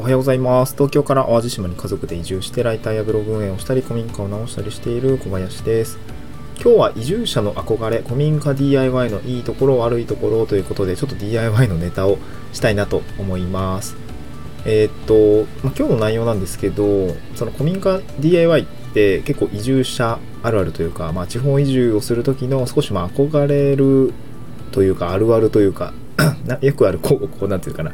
おはようございます。東京から淡路島に家族で移住してライターやブログ運営をしたり、古民家を直したりしている小林です。今日は移住者の憧れ、古民家 DIY のいいところ、悪いところということで、ちょっと DIY のネタをしたいなと思います。えーっと、ま、今日の内容なんですけど、その古民家 DIY って結構移住者あるあるというか、まあ、地方移住をする時の少しま憧れるというか、あるあるというか、なよくある、こう、こうなんていうかな、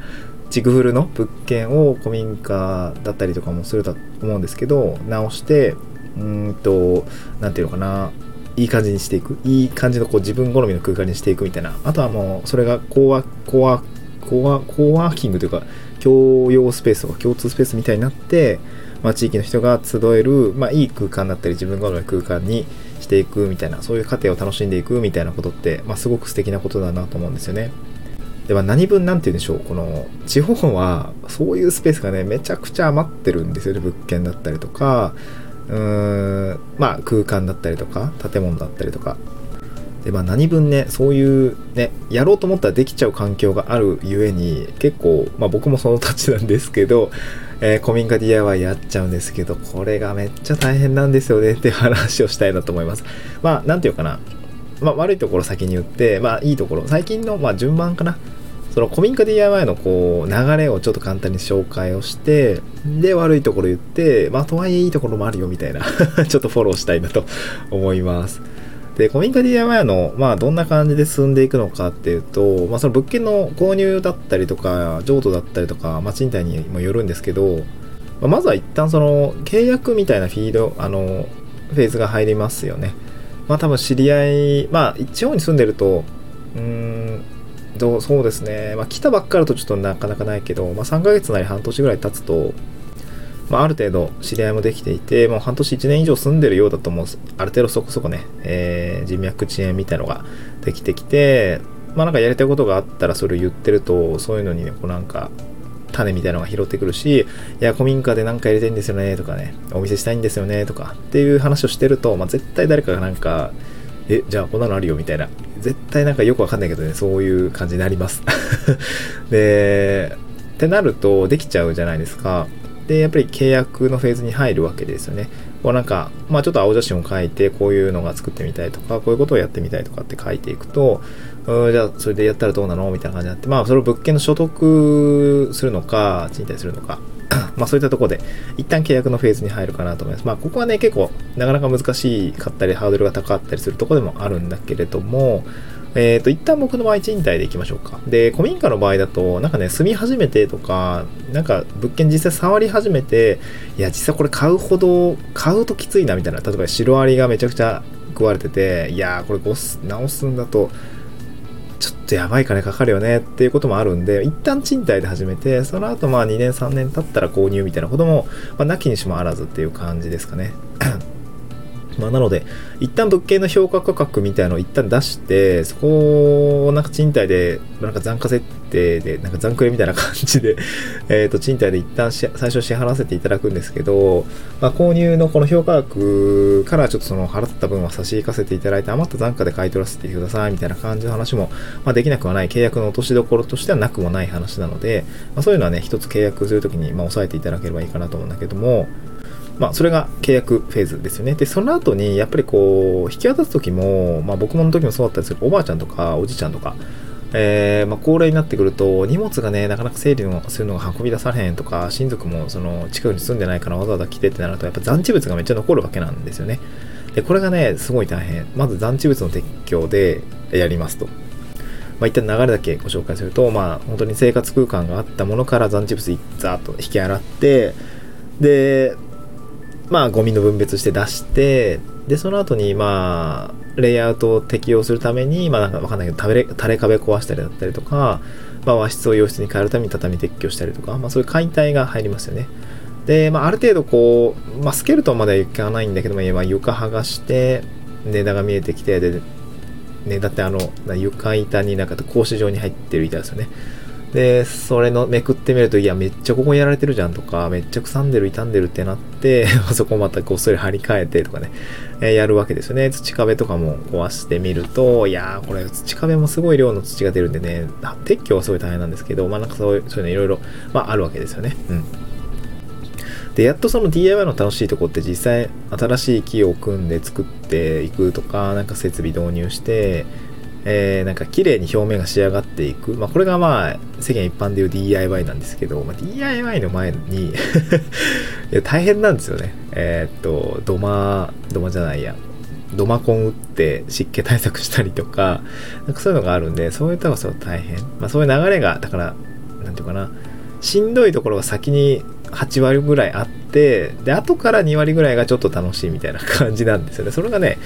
チグフルの物件を古民家だったりとかもすると思うんですけど、直して、うんと、なんていうのかな、いい感じにしていく。いい感じのこう自分好みの空間にしていくみたいな。あとはもう、それがコワ、コワ、コワ、コワーキングというか、共用スペースとか共通スペースみたいになって、まあ、地域の人が集える、まあ、いい空間だったり自分好みの空間にしていくみたいなそういう過程を楽しんでいくみたいなことって、まあ、すごく素敵なことだなと思うんですよね。では何分なんて言うんでしょう。この地方はそういうスペースがねめちゃくちゃ余ってるんですよね。物件だったりとか。うーんまあ空間だったりとか建物だったりとか。でまあ何分ねそういうねやろうと思ったらできちゃう環境があるゆえに結構まあ僕もそのたちなんですけど、えー古民家 DIY やっちゃうんですけどこれがめっちゃ大変なんですよね。っていう話をしたいなと思います。まあなんていうかな。まあ悪いところ先に言ってまあいいところ。最近のまあ順番かな。その古民家 DIY のこう流れをちょっと簡単に紹介をしてで悪いところ言ってまあとはいえいいところもあるよみたいな ちょっとフォローしたいなと思います。で古民家 DIY のまあどんな感じで進んでいくのかっていうと、まあ、その物件の購入だったりとか譲渡だったりとか、まあ、賃貸にもよるんですけど、まずは一旦その契約みたいなフィードあのフェーズが入りますよね。まあ多分知り合いまあ地方に住んでるとうんどうそうですね、まあ、来たばっかりとちょっとなかなかないけど、まあ、3ヶ月なり半年ぐらい経つと、まあ、ある程度知り合いもできていて、もう半年1年以上住んでるようだともうある程度そこそこね、えー人脈遅延みたいのができてきて、まあなんかやりたいことがあったらそれを言ってると、そういうのにね、こうなんか、種みたいなのが拾ってくるし、いや、古民家でなんかやりたいんですよね、とかね、お店したいんですよね、とか、っていう話をしてると、まあ絶対誰かがなんか、え、じゃあこんなのあるよ、みたいな。絶対なんかよくわかんないけどね、そういう感じになります。で、ってなると、できちゃうじゃないですか。で、やっぱり契約のフェーズに入るわけですよね。こうなんか、まあちょっと青写真を書いて、こういうのが作ってみたいとか、こういうことをやってみたいとかって書いていくと、うんじゃあそれでやったらどうなの？みたいな感じになって、まあそれを物件の所得するのか、賃貸するのか、まあそういったところで、一旦契約のフェーズに入るかなと思います。まあここはね、結構なかなか難しかったり、ハードルが高かったりするところでもあるんだけれども、えっ、と、一旦僕の場合、賃貸でいきましょうか。で、古民家の場合だと、なんかね、住み始めてとか、なんか物件実際触り始めて、いや、実際これ買うほど、買うときついなみたいな、例えばシロアリがめちゃくちゃ食われてて、いやー、これ直すんだと、とやばい金かかるよねっていうこともあるんで、一旦賃貸で始めて、その後まあ2年3年経ったら購入みたいなことも、まあ、なきにしもあらずっていう感じですかね。まあ、なので、一旦物件の評価価格みたいのを一旦出して、そこをなんか賃貸で、なんか残価設定で、なんか残クレみたいな感じで、えっと、賃貸で一旦最初支払わせていただくんですけど、まあ、購入のこの評価額からちょっとその払った分は差し引かせていただいて、余った残価で買い取らせてくださいみたいな感じの話も、まあ、できなくはない、契約の落としどころとしてはなくもない話なので、まあ、そういうのはね、一つ契約するときに、まあ、押さえていただければいいかなと思うんだけども、まあ、それが契約フェーズですよね。で、その後に、やっぱりこう、引き渡す時も、まあ、僕もの時もそうだったんですけど、おばあちゃんとか、おじいちゃんとか、えーまあ、高齢になってくると、荷物がね、なかなか整理のするのが運び出されへんとか、親族もその近くに住んでないからわざわざ来てってなると、やっぱ残地物がめっちゃ残るわけなんですよね。で、これがね、すごい大変。まず残地物の撤去でやりますと。まあ、一旦流れだけご紹介すると、まあ、本当に生活空間があったものから残地物ザーッと引き洗って、で、まあ、ゴミの分別して出して、で、その後に、まあ、レイアウトを適用するために、まあ、なんかわかんないけど、垂れ垂れ壁壊したりだったりとか、まあ、和室を洋室に変えるために畳撤去したりとか、まあ、そういう解体が入りますよね。で、まあ、ある程度こう、まあ、スケルトンまではいかないんだけども、まあ、床剥がして、値段が見えてきて、で、ね、だってあの、床板になんか格子状に入ってる板ですよね。で、それのめくってみると、いや、めっちゃここやられてるじゃんとか、めっちゃ腐んでる、傷んでるってなって、そこまたこっそり張り替えてとかね、えーやるわけですよね。土壁とかも壊してみると、いやー、これ土壁もすごい量の土が出るんでね、撤去はすごい大変なんですけど、まあなんかそういう、そういうのいろいろ、まああるわけですよね。うん。で、やっとその DIY の楽しいとこって実際新しい木を組んで作っていくとか、なんか設備導入して、えーなんか綺麗に表面が仕上がっていく。まあこれがまあ世間一般でいう DIY なんですけど、まあ、DIY の前に いや大変なんですよね。えーっと、土間、土間じゃないや。土間コン打って湿気対策したりとか、なんかそういうのがあるんで、そういうとこはすごい大変。まあそういう流れが、だから、なんていうかな、しんどいところが先に8割ぐらいあって、で、後から2割ぐらいがちょっと楽しいみたいな感じなんですよね。それがね、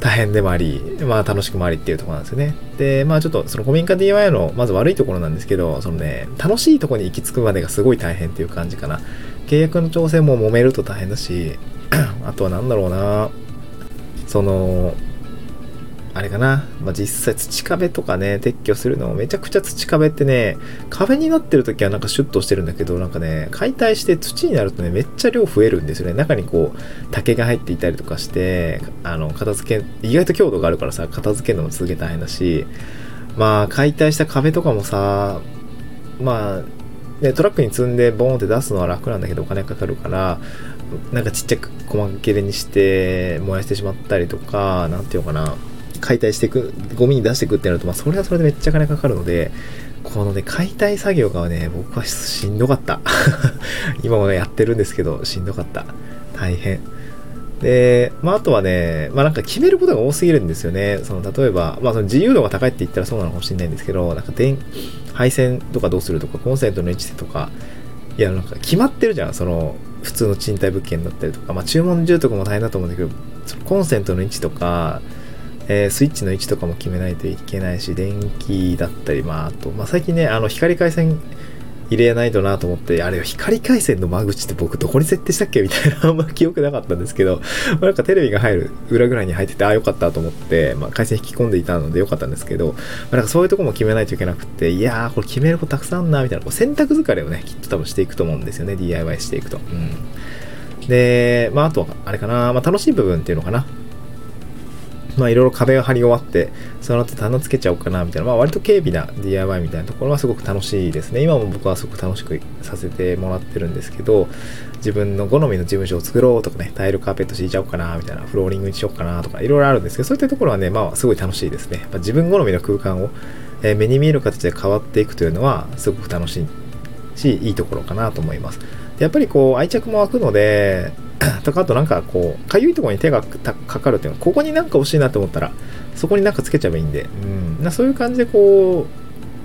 大変でもあり、まあ楽しくもありっていうところなんですよね。で、まあちょっとその古民家 DIY のまず悪いところなんですけど、そのね、楽しいところに行き着くまでがすごい大変っていう感じかな。契約の調整も揉めると大変だし、あとは何だろうな、その、あれかな、まあ、実際土壁とかね、撤去するのもめちゃくちゃ土壁ってね、壁になってる時はなんかシュッとしてるんだけど、なんかね、解体して土になるとね、めっちゃ量増えるんですよね。中にこう、竹が入っていたりとかして、あの、片付け、意外と強度があるからさ、片付けるのもすげえ大変だし、まあ、解体した壁とかもさ、まあ、ね、トラックに積んでボーンって出すのは楽なんだけどお金かかるから、なんかちっちゃく細切れにして燃やしてしまったりとか、なんていうのかな、解体していく、ゴミに出していくってなると、まあそれはそれでめっちゃ金かかるので、このね、解体作業がね、僕はしんどかった。今もね、やってるんですけど、しんどかった。大変。で、まあ、あとはね、まあ、なんか決めることが多すぎるんですよね。その、例えば、まあ、その自由度が高いって言ったらそうなのかもしれないんですけど、なんか電、配線とかどうするとか、コンセントの位置とか、いや、なんか決まってるじゃん。その、普通の賃貸物件だったりとか、まあ、注文住とかも大変だと思うんだけど、コンセントの位置とか、えースイッチの位置とかも決めないといけないし、電気だったり、まあ、あと、まあ、最近ね、あの、光回線入れないとなと思って、あれよ、光回線の間口って僕どこに設定したっけ？みたいな、あんま記憶なかったんですけど、まあなんかテレビが入る裏ぐらいに入ってて、ああ、よかったと思って、まあ、回線引き込んでいたのでよかったんですけど、まあ、なんかそういうとこも決めないといけなくて、いやー、これ決めることたくさんあんな、みたいな、こう選択疲れをね、きっと多分していくと思うんですよね、DIY していくと。うん。で、まあ、あとは、あれかな、まあ、楽しい部分っていうのかな。まあいろいろ壁が張り終わって、その後棚つけちゃおうかなみたいな、まあ割と軽微な DIY みたいなところはすごく楽しいですね。今も僕はすごく楽しくさせてもらってるんですけど、自分の好みの事務所を作ろうとかね、タイルカーペット敷いちゃおうかなみたいな、フローリングにしようかなとか、いろいろあるんですけど、そういったところはね、まあすごい楽しいですね。まあ自分好みの空間を、え目に見える形で変わっていくというのはすごく楽しいし、いいところかなと思います。やっぱりこう愛着も湧くので、とかあとなんかこう、かゆいところに手がかかるっていうのは、ここになんか欲しいなと思ったら、そこになんかつけちゃえばいいんで、うん、そういう感じでこ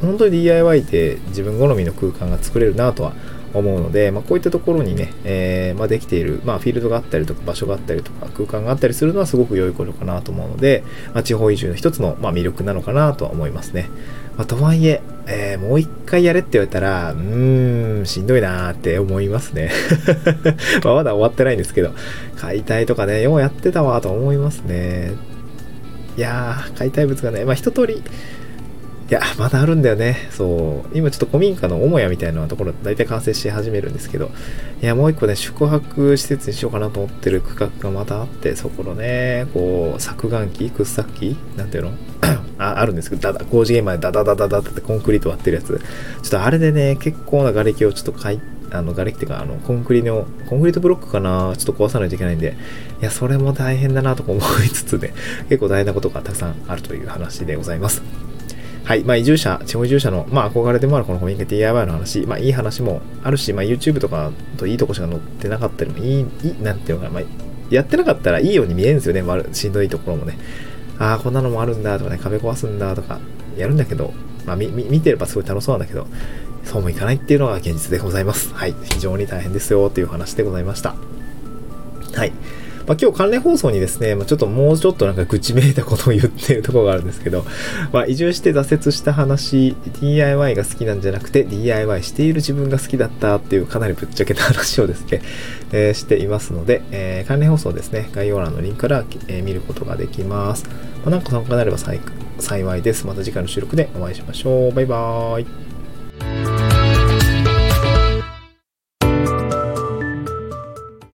う、本当に DIY って自分好みの空間が作れるなとは思うので、まあ、こういったところにね、えーまあ、できている、まあ、フィールドがあったりとか場所があったりとか空間があったりするのはすごく良いことかなと思うので、まあ、地方移住の一つの、まあ、魅力なのかなとは思いますね。まあ、とはいええーもう一回やれって言われたら、うーん、しんどいなーって思いますね。まあまだ終わってないんですけど、解体とかね、ようやってたわと思いますね。いやー、解体物がね、まあ一通り、いや、まだあるんだよね。そう。今ちょっと古民家の母屋みたいなところ、大体完成し始めるんですけど、いや、もう一個ね、宿泊施設にしようかなと思ってる区画がまたあって、そこのね、こう、削岩機掘削機なんていうの ああるんですけど、だだ工事現場でダダダダダってコンクリート割ってるやつ。ちょっとあれでね、結構な瓦礫をちょっとかい、あの、瓦礫っていうか、あの、コンクリの、コンクリートブロックかな？ちょっと壊さないといけないんで、いや、それも大変だなとか思いつつね、結構大変なことがたくさんあるという話でございます。はい。まあ、移住者、地方移住者の、まあ、憧れでもあるこの古民家 DIY の話、まあ、いい話もあるし、まあ、YouTube とかといいとこしか載ってなかったりもいい、いい、なんていうのかな、まあ、やってなかったらいいように見えるんですよね、まあ、しんどいところもね。ああ、こんなのもあるんだとかね、壁壊すんだとか、やるんだけど、まあ、み、見てればすごい楽しそうなんだけど、そうもいかないっていうのが現実でございます。はい。非常に大変ですよ、という話でございました。はい。まあ、今日関連放送にですね、まあ、ちょっともうちょっとなんか愚痴めいたことを言ってるところがあるんですけど、まあ、移住して挫折した話、DIY が好きなんじゃなくて、DIY している自分が好きだったっていうかなりぶっちゃけた話をですね、えーしていますので、えー関連放送ですね、概要欄のリンクから、えー見ることができます。まあ、なんか参加になれば幸いです。また次回の収録でお会いしましょう。バイバーイ。